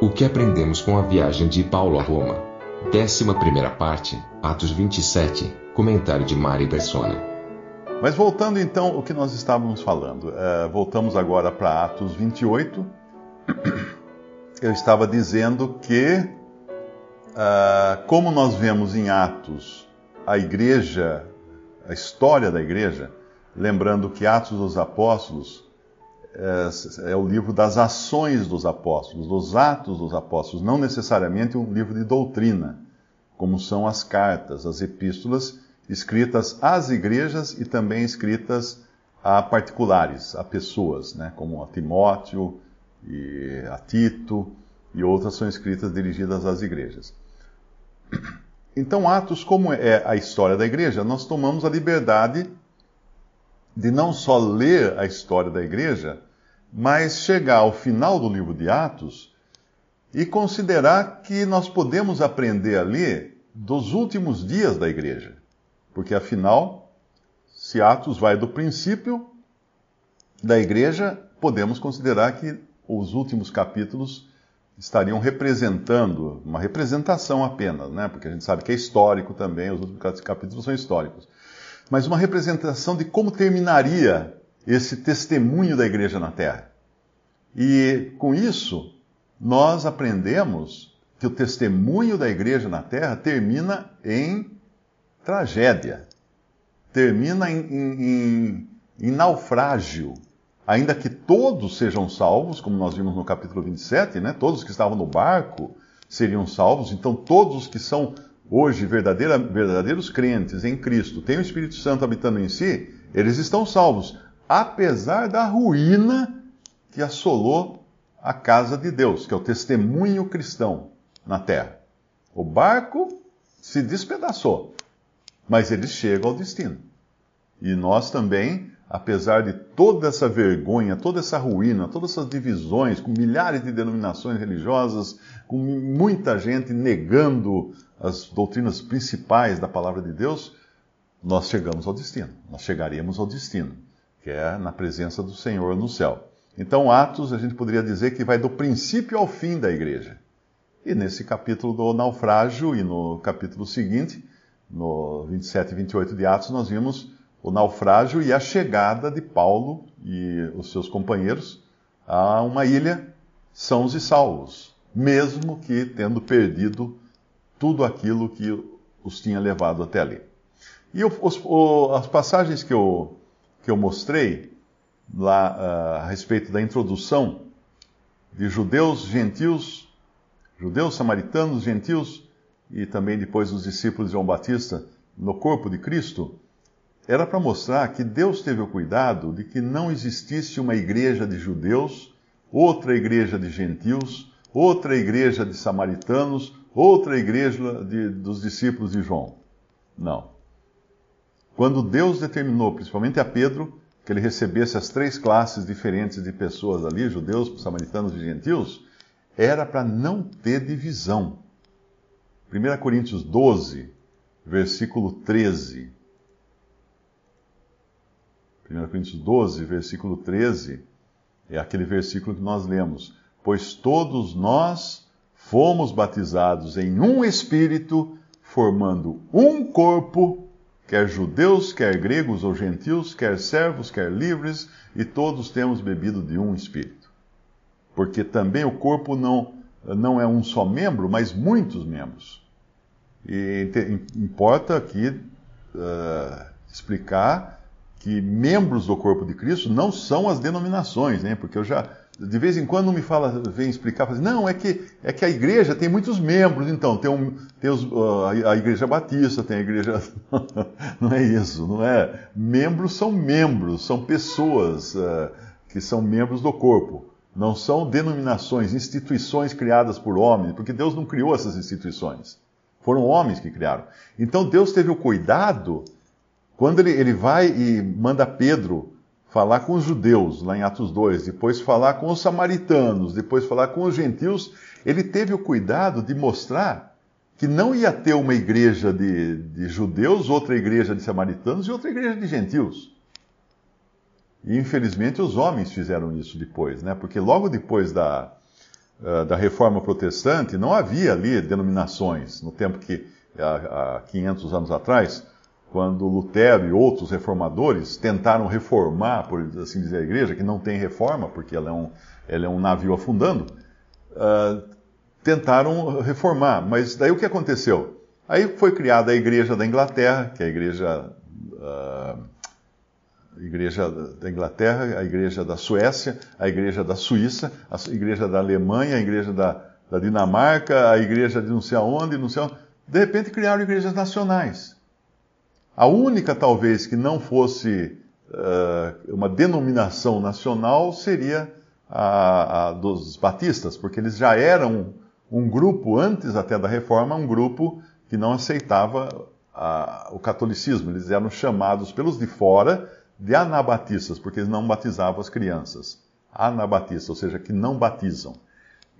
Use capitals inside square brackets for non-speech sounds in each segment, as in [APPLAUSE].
O que aprendemos com a viagem de Paulo a Roma? Décima primeira parte, Atos 27, comentário de Mari Persona. Mas voltando então ao que nós estávamos falando, eh, voltamos agora para Atos 28. [COUGHS] Eu estava dizendo que, ah, como nós vemos em Atos a igreja, a história da igreja, lembrando que Atos dos Apóstolos é, é o livro das ações dos apóstolos, dos atos dos apóstolos, não necessariamente um livro de doutrina, como são as cartas, as epístolas escritas às igrejas e também escritas a particulares, a pessoas, né, como a Timóteo e a Tito, e outras são escritas dirigidas às igrejas. Então, Atos, como é a história da igreja, nós tomamos a liberdade de não só ler a história da igreja, mas chegar ao final do livro de Atos e considerar que nós podemos aprender ali dos últimos dias da igreja. Porque afinal, se Atos vai do princípio da igreja, podemos considerar que os últimos capítulos estariam representando, uma representação apenas, né? porque a gente sabe que é histórico também, os últimos capítulos são históricos. Mas uma representação de como terminaria esse testemunho da igreja na terra. E com isso, nós aprendemos que o testemunho da igreja na terra termina em tragédia, termina em, em, em, naufrágio. Ainda que todos sejam salvos, como nós vimos no capítulo 27, né? todos que estavam no barco seriam salvos, então todos os que são hoje verdadeiros crentes em Cristo, têm o Espírito Santo habitando em si, eles estão salvos, apesar da ruína que assolou a casa de Deus, que é o testemunho cristão na terra. O barco se despedaçou, mas eles chegam ao destino. E nós também, apesar de toda essa vergonha, toda essa ruína, todas essas divisões, com milhares de denominações religiosas, com muita gente negando as doutrinas principais da palavra de Deus, nós chegamos ao destino. Nós chegaremos ao destino, que é na presença do Senhor no céu. Então, Atos, a gente poderia dizer que vai do princípio ao fim da igreja. E nesse capítulo do naufrágio e no capítulo seguinte, no 27 e 28 de Atos, nós vimos o naufrágio e a chegada de Paulo e os seus companheiros a uma ilha sãos e salvos, mesmo que tendo perdido tudo aquilo que os tinha levado até ali. E os, as passagens que eu, que eu mostrei lá uh, a respeito da introdução de judeus, gentios, judeus, samaritanos, gentios e também depois os discípulos de João Batista no corpo de Cristo, era para mostrar que Deus teve o cuidado de que não existisse uma igreja de judeus, outra igreja de gentios, outra igreja de samaritanos, outra igreja de, dos discípulos de João. Não. Quando Deus determinou, principalmente a Pedro, que ele recebesse as três classes diferentes de pessoas ali, judeus, samaritanos e gentios, era para não ter divisão. 1 Coríntios 12, versículo 13. 1 Coríntios 12, versículo 13, é aquele versículo que nós lemos. Pois todos nós fomos batizados em um espírito, formando um corpo, quer judeus, quer gregos ou gentios, quer servos, quer livres, e todos temos bebido de um espírito. Porque também o corpo não, não é um só membro, mas muitos membros. E importa aqui uh, explicar que membros do corpo de Cristo não são as denominações, né? porque eu já de vez em quando me fala, vem explicar, fala assim, não, é que, é que a igreja tem muitos membros, então, tem, um, tem os, a igreja batista, tem a igreja. [LAUGHS] não é isso, não é? Membros são membros, são pessoas uh, que são membros do corpo. Não são denominações, instituições criadas por homens, porque Deus não criou essas instituições. Foram homens que criaram. Então Deus teve o cuidado, quando ele, ele vai e manda Pedro falar com os judeus, lá em Atos 2, depois falar com os samaritanos, depois falar com os gentios, ele teve o cuidado de mostrar que não ia ter uma igreja de, de judeus, outra igreja de samaritanos e outra igreja de gentios. E infelizmente os homens fizeram isso depois, né? Porque logo depois da, uh, da reforma protestante não havia ali denominações. No tempo que, há 500 anos atrás, quando Lutero e outros reformadores tentaram reformar, por assim dizer, a igreja, que não tem reforma, porque ela é um, ela é um navio afundando, uh, tentaram reformar. Mas daí o que aconteceu? Aí foi criada a igreja da Inglaterra, que é a igreja. Uh, igreja da Inglaterra, a igreja da Suécia, a igreja da Suíça, a igreja da Alemanha, a igreja da, da Dinamarca, a igreja de não sei aonde, não sei aonde. De repente criaram igrejas nacionais. A única, talvez, que não fosse uh, uma denominação nacional seria a, a, dos batistas, porque eles já eram um grupo, antes até da reforma, um grupo que não aceitava o catolicismo. Eles eram chamados pelos de fora de anabatistas, porque eles não batizavam as crianças. Anabatistas, ou seja, que não batizam.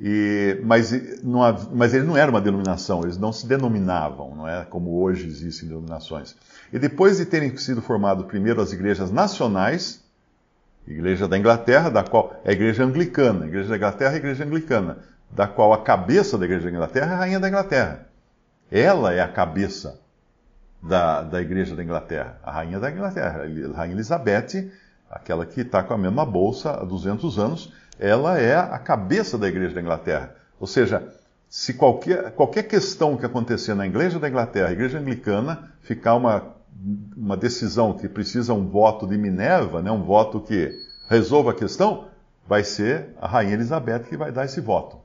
E, mas, não, mas ele não era uma denominação, eles não se denominavam, não é como hoje existem denominações. E depois de terem sido formadas primeiro as igrejas nacionais, Igreja da Inglaterra, da qual é a Igreja Anglicana, a Igreja da Inglaterra é a Igreja Anglicana, da qual a cabeça da Igreja da Inglaterra é a Rainha da Inglaterra. Ela é a cabeça da, da Igreja da Inglaterra, a Rainha da Inglaterra, a Rainha Elizabeth, aquela que está com a mesma bolsa há 200 anos, ela é a cabeça da Igreja da Inglaterra. Ou seja, se qualquer, qualquer questão que acontecer na Igreja da Inglaterra, a Igreja Anglicana, ficar uma, uma decisão que precisa um voto de Minerva, né, um voto que resolva a questão, vai ser a Rainha Elizabeth que vai dar esse voto.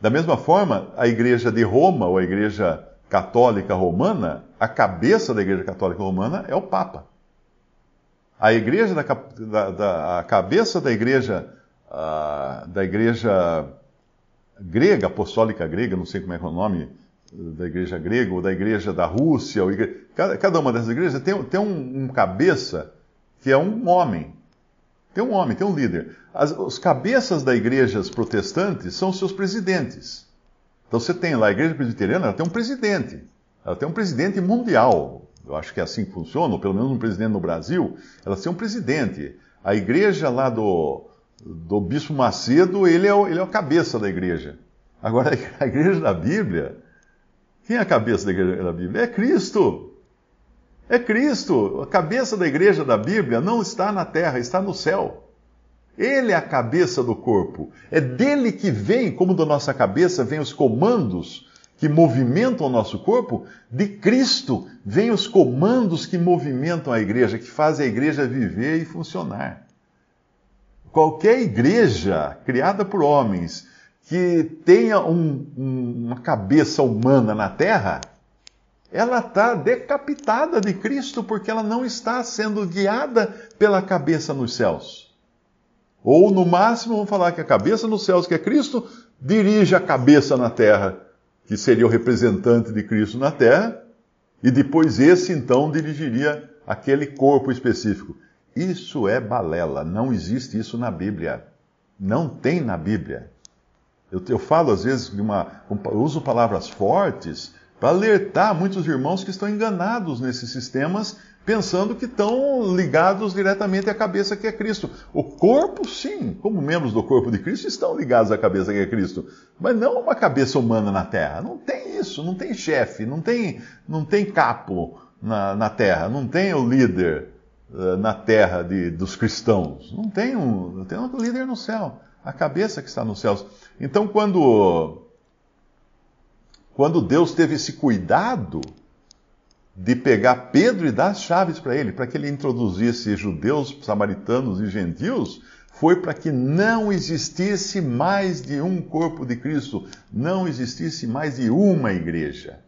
Da mesma forma, a Igreja de Roma, ou a Igreja Católica Romana, a cabeça da Igreja Católica Romana é o Papa. A igreja da, da, da a cabeça da igreja da igreja grega, apostólica grega, não sei como é é o nome da igreja grega, ou da igreja da Rússia, cada, cada, uma dessas igrejas tem, tem um, um, cabeça que é um homem. Tem um homem, tem um líder. As, os cabeças das igrejas protestantes são seus presidentes. Então você tem lá a igreja presbiteriana, ela tem um presidente. Ela tem um presidente mundial. Eu acho que é assim que funciona, ou pelo menos um presidente no Brasil. Ela tem um presidente. A igreja lá do, do Bispo Macedo, ele é, o, ele é a cabeça da igreja. Agora, [LAUGHS] a igreja da Bíblia, quem é a cabeça da igreja da Bíblia? É Cristo. É Cristo. A cabeça da igreja da Bíblia não está na terra, está no céu. Ele é a cabeça do corpo. É dele que vem, como da nossa cabeça, vem os comandos que movimentam o nosso corpo, de Cristo vêm os comandos que movimentam a igreja, que fazem a igreja viver e funcionar. Qualquer igreja criada por homens que tenha um, um, uma cabeça humana na terra, ela está decapitada de Cristo porque ela não está sendo guiada pela cabeça nos céus. Ou, no máximo, vamos falar que a cabeça nos céus, que é Cristo, dirige a cabeça na terra que seria o representante de Cristo na terra, e depois esse então dirigiria aquele corpo específico. Isso é balela, não existe isso na Bíblia. Não tem na Bíblia. Eu, eu falo às vezes uma. Uso palavras fortes para alertar muitos irmãos que estão enganados nesses sistemas pensando que estão ligados diretamente à cabeça que é Cristo. O corpo, sim, como membros do corpo de Cristo, estão ligados à cabeça que é Cristo, mas não uma cabeça humana na terra. Não tem isso, não tem chefe, não tem, não tem capo na, na terra, não tem o líder na terra de, dos cristãos. Não tem um, tem um líder no céu, a cabeça que está nos céus. Então, quando, quando Deus teve esse cuidado de pegar Pedro e dar as chaves para ele, para que ele introduzisse judeus, samaritanos e gentios, foi para que não existisse mais de um corpo de Cristo, não existisse mais de uma igreja.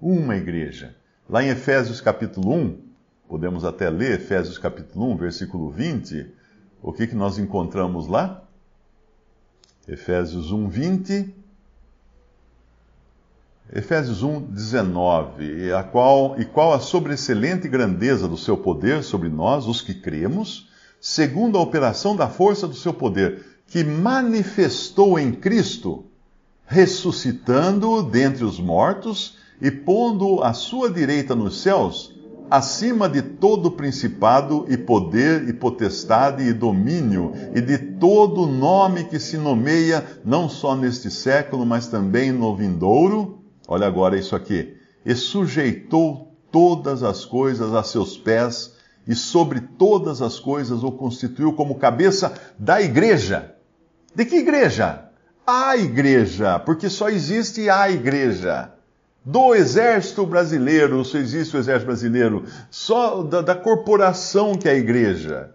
Uma igreja. Lá em Efésios capítulo 1, podemos até ler Efésios capítulo 1, versículo 20, O que, que nós encontramos lá? Efésios 1, 20. Efésios 1, 19. E, a qual, e qual a sobreexcelente grandeza do seu poder sobre nós, os que cremos, segundo a operação da força do seu poder, que manifestou em Cristo, ressuscitando-o dentre os mortos e pondo-o à sua direita nos céus, acima de todo principado e poder e potestade e domínio e de todo nome que se nomeia, não só neste século, mas também no vindouro. Olha agora isso aqui. E sujeitou todas as coisas a seus pés e sobre todas as coisas o constituiu como cabeça da igreja. De que igreja? A igreja, porque só existe a igreja do exército brasileiro, se existe o exército brasileiro, só da, da, corporação que é a igreja.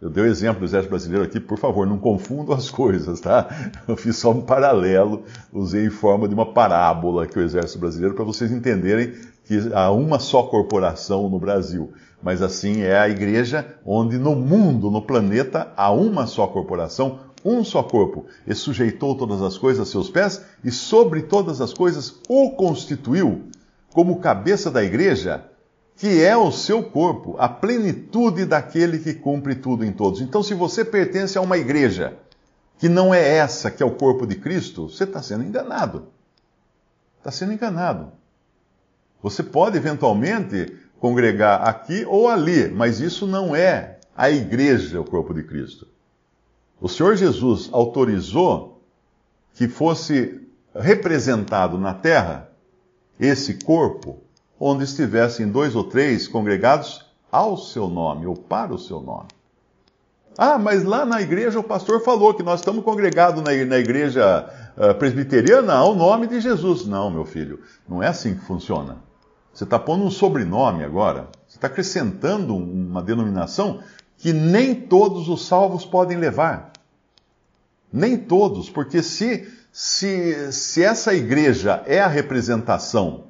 Eu dei o exemplo do exército brasileiro aqui, por favor, não confundam as [LAUGHS] coisas, tá? Eu fiz só um paralelo, usei em forma de uma parábola que o exército brasileiro, para vocês entenderem que há uma só corporação no Brasil. Mas assim é a igreja, onde no mundo, no planeta, há uma só corporação, um só corpo, e sujeitou todas as coisas a seus pés, e sobre todas as coisas o constituiu como cabeça da igreja, que é o seu corpo, a plenitude daquele que cumpre tudo em todos. Então, se você pertence a uma igreja que não é essa que é o corpo de Cristo, você está sendo enganado. Está sendo enganado. Você pode eventualmente congregar aqui ou ali, mas isso não é a igreja, o corpo de Cristo. O Senhor Jesus autorizou que fosse representado na terra esse corpo, onde estivessem dois ou três congregados ao seu nome, ou para o seu nome. Ah, mas lá na igreja o pastor falou que nós estamos congregados na, igreja uh, presbiteriana ao nome de Jesus. Não, meu filho, não é assim que funciona. Você está pondo um sobrenome agora, você está acrescentando uma denominação que nem todos os salvos podem levar. Nem todos, porque se, se, se essa igreja é a representação,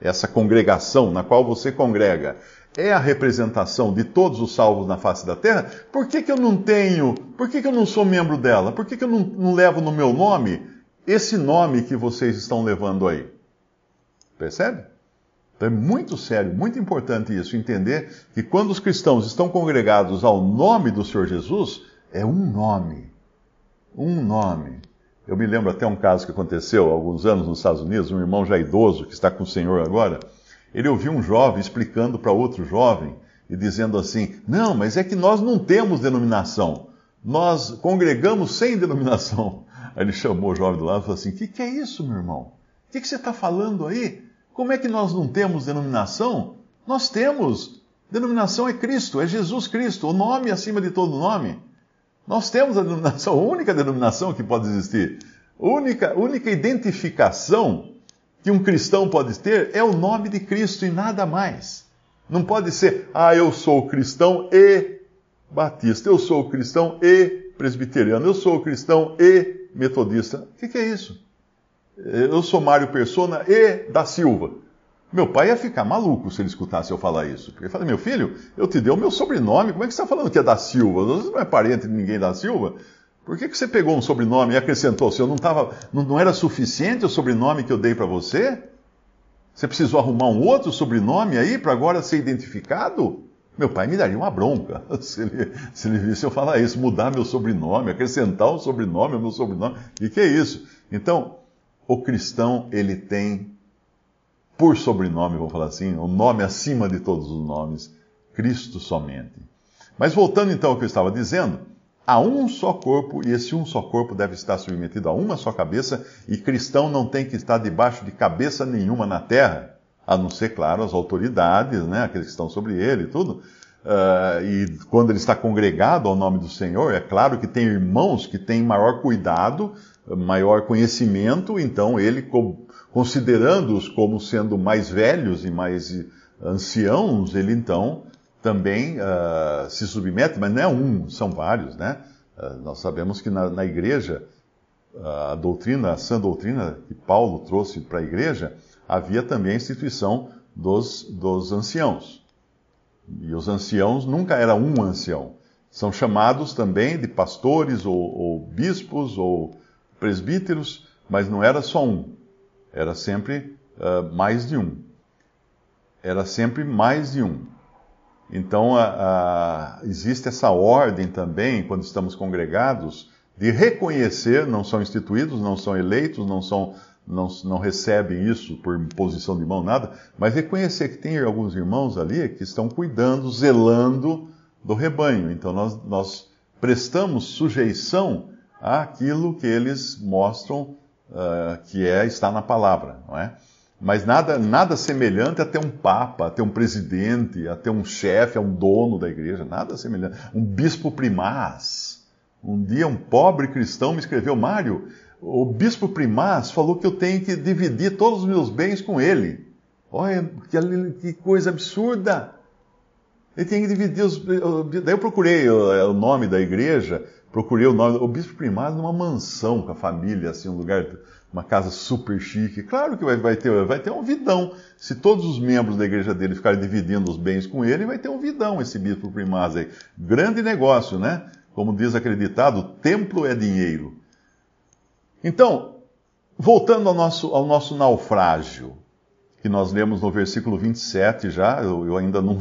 essa congregação na qual você congrega, é a representação de todos os salvos na face da terra, por que, que eu não tenho, por que, que eu não sou membro dela? Por que, que eu não, não levo no meu nome esse nome que vocês estão levando aí? Percebe? Então é muito sério, muito importante isso, entender que quando os cristãos estão congregados ao nome do Senhor Jesus, é um nome. Um nome. Eu me lembro até um caso que aconteceu há alguns anos nos Estados Unidos, um irmão já idoso, que está com o Senhor agora, ele ouviu um jovem explicando para outro jovem e dizendo assim: Não, mas é que nós não temos denominação. Nós congregamos sem denominação. Aí ele chamou o jovem do lado e falou assim: O que, que é isso, meu irmão? O que, que você está falando aí? Como é que nós não temos denominação? Nós temos. Denominação é Cristo, é Jesus Cristo, o nome acima de todo nome. Nós temos a denominação, [LAUGHS] a única denominação que pode existir. A única, única identificação que um cristão pode ter é o nome de Cristo e nada mais. Não pode ser, ah, eu sou cristão e batista, eu sou cristão e presbiteriano, eu sou cristão e metodista. O que, que é isso? Eu sou Mário Persona e da Silva. Meu pai ia ficar maluco se ele escutasse eu falar isso. Porque ele fala, meu filho, eu te dei o meu sobrenome, como é que você está falando que é da Silva? Você não é parente de ninguém da Silva? Por que, que você pegou um sobrenome e acrescentou? Se eu não, tava, não, não era suficiente o sobrenome que eu dei para você? Você precisou arrumar um outro sobrenome aí para agora ser identificado? Meu pai me daria uma bronca [LAUGHS] se ele, se ele visse eu falar isso, mudar meu sobrenome, acrescentar um sobrenome ao meu sobrenome. E que é isso? Então, o cristão, ele tem por sobrenome, vamos falar assim, o nome acima de todos os nomes, Cristo somente. Mas voltando então ao que eu estava dizendo, há um só corpo e esse um só corpo deve estar submetido a uma só cabeça, e cristão não tem que estar debaixo de cabeça nenhuma na terra, a não ser, claro, as autoridades, né, aqueles que estão sobre ele e tudo. Uh, e quando ele está congregado ao nome do Senhor, é claro que tem irmãos que têm maior cuidado maior conhecimento, então ele, considerando-os como sendo mais velhos e mais anciãos, ele então também uh, se submete, mas não é um, são vários, né? Uh, nós sabemos que na, na igreja, uh, a doutrina, a sã doutrina que Paulo trouxe para a igreja, havia também a instituição dos, dos anciãos. E os anciãos nunca era um ancião, São chamados também de pastores ou, ou bispos ou presbíteros, mas não era só um, era sempre uh, mais de um. Era sempre mais de um. Então, a, a, existe essa ordem também, quando estamos congregados, de reconhecer, não são instituídos, não são eleitos, não, são, não, não recebem isso por posição de mão, nada, mas reconhecer que tem alguns irmãos ali que estão cuidando, zelando do rebanho. Então, nós, nós prestamos sujeição àquilo que eles mostram uh, que é está na palavra, não é? Mas nada, nada semelhante a ter um papa, a ter um presidente, a ter um chefe, a um dono da igreja, nada semelhante. Um bispo primaz. Um dia um pobre cristão me escreveu, Mário, o bispo primaz falou que eu tenho que dividir todos os meus bens com ele. Olha, que, que coisa absurda! Ele tem que dividir os. Daí eu procurei o, nome da igreja, procurei o nome. O bispo primaz numa mansão com a família, assim, um lugar uma casa super chique. Claro que vai, vai, ter, vai ter um vidão. Se todos os membros da igreja dele ficarem dividindo os bens com ele, vai ter um vidão esse bispo primaz aí. Grande negócio, né? Como diz acreditado, templo é dinheiro. Então, voltando ao nosso, ao nosso naufrágio, que nós lemos no versículo 27 já, eu, eu ainda não,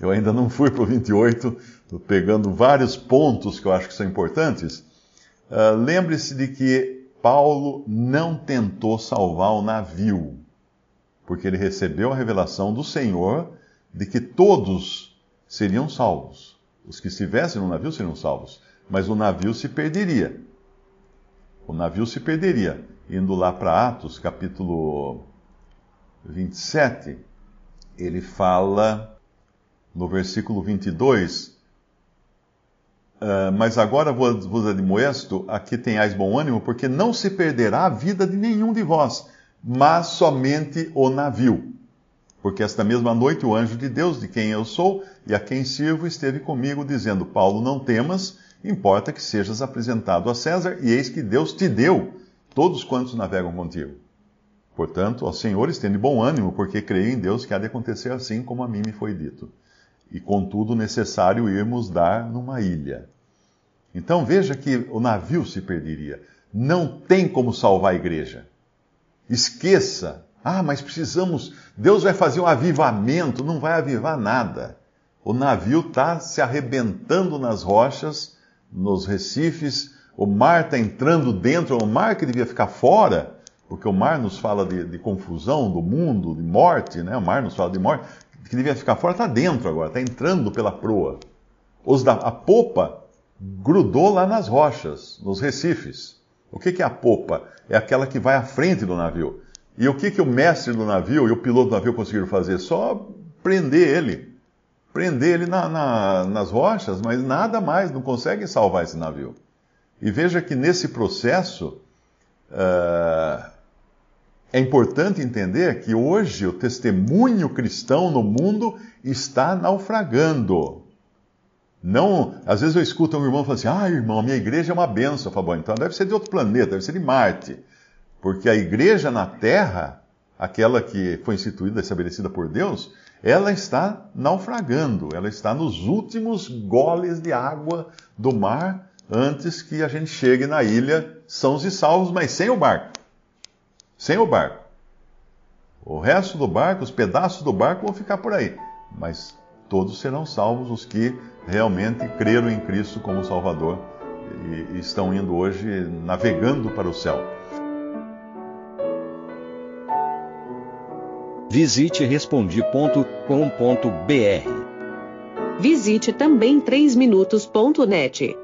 eu ainda não fui para o 28, estou pegando vários pontos que eu acho que são importantes. Uh, Lembre-se de que Paulo não tentou salvar o navio, porque ele recebeu a revelação do Senhor de que todos seriam salvos. Os que estivessem no navio seriam salvos, mas o navio se perderia. O navio se perderia. Indo lá para Atos, capítulo 27, ele fala no versículo 22 Uh, mas agora vos admoesto a que tenhais bom ânimo, porque não se perderá a vida de nenhum de vós, mas somente o navio. Porque esta mesma noite o anjo de Deus, de quem eu sou e a quem sirvo, esteve comigo, dizendo: Paulo, não temas, importa que sejas apresentado a César, e eis que Deus te deu todos quantos navegam contigo. Portanto, ao Senhor estende bom ânimo, porque creio em Deus que há de acontecer assim como a mim me foi dito e contudo necessário irmos dar numa ilha. Então veja que o navio se perderia. Não tem como salvar a igreja. Esqueça. Ah, mas precisamos. Deus vai fazer um avivamento. Não vai avivar nada. O navio está se arrebentando nas rochas, nos recifes. O mar está entrando dentro. O mar que devia ficar fora, porque o mar nos fala de, de confusão do mundo, de morte, né? O mar nos fala de morte que devia ficar fora está dentro agora, está entrando pela proa. Os da, a popa grudou lá nas rochas, nos recifes. O que, que é a popa? É aquela que vai à frente do navio. E o que, que o mestre do navio e o piloto do navio conseguiram fazer? Só prender ele. Prender ele na, na, nas rochas, mas nada mais, não conseguem salvar esse navio. E veja que nesse processo, uh, é importante entender que hoje o testemunho cristão no mundo está naufragando. Não, às vezes eu escuto um irmão falando assim: "Ah, irmão, minha igreja é uma benção". Eu falo, bom, então deve ser de outro planeta, deve ser de Marte. Porque a igreja na Terra, aquela que foi instituída, estabelecida por Deus, ela está naufragando, ela está nos últimos goles de água do mar antes que a gente chegue na ilha sãos e salvos, mas sem o barco sem o barco. O resto do barco, os pedaços do barco vão ficar por aí, mas todos serão salvos os que realmente creram em Cristo como Salvador e estão indo hoje navegando para o céu. Visite respondi.com.br. Visite também 3minutos.net.